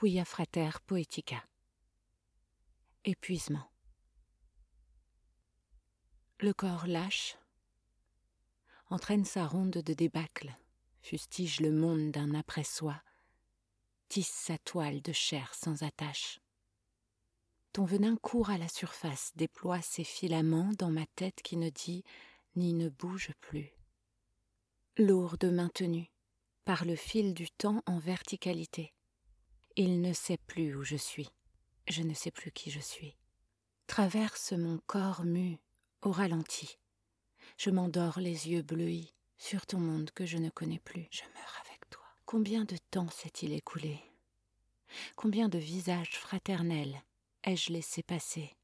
Quia frater poetica. Épuisement. Le corps lâche, entraîne sa ronde de débâcle, fustige le monde d'un après-soi, tisse sa toile de chair sans attache. Ton venin court à la surface, déploie ses filaments dans ma tête qui ne dit ni ne bouge plus. Lourde maintenue, par le fil du temps en verticalité. Il ne sait plus où je suis, je ne sais plus qui je suis. Traverse mon corps mu, au ralenti. Je m'endors les yeux bleuis sur ton monde que je ne connais plus. Je meurs avec toi. Combien de temps s'est-il écoulé? Combien de visages fraternels ai-je laissé passer?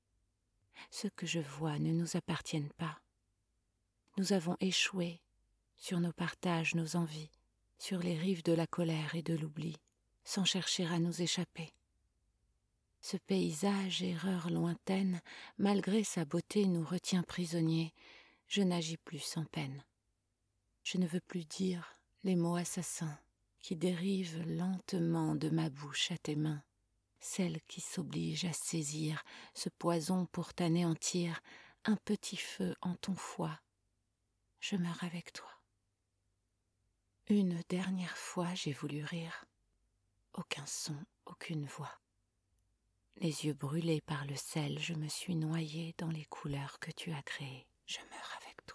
Ceux que je vois ne nous appartiennent pas. Nous avons échoué sur nos partages, nos envies, sur les rives de la colère et de l'oubli, sans chercher à nous échapper. Ce paysage, erreur lointaine, malgré sa beauté, nous retient prisonniers. Je n'agis plus sans peine. Je ne veux plus dire les mots assassins qui dérivent lentement de ma bouche à tes mains, celles qui s'obligent à saisir ce poison pour t'anéantir, un petit feu en ton foie. Je meurs avec toi. Une dernière fois j'ai voulu rire. Aucun son, aucune voix. Les yeux brûlés par le sel, je me suis noyée dans les couleurs que tu as créées. Je meurs avec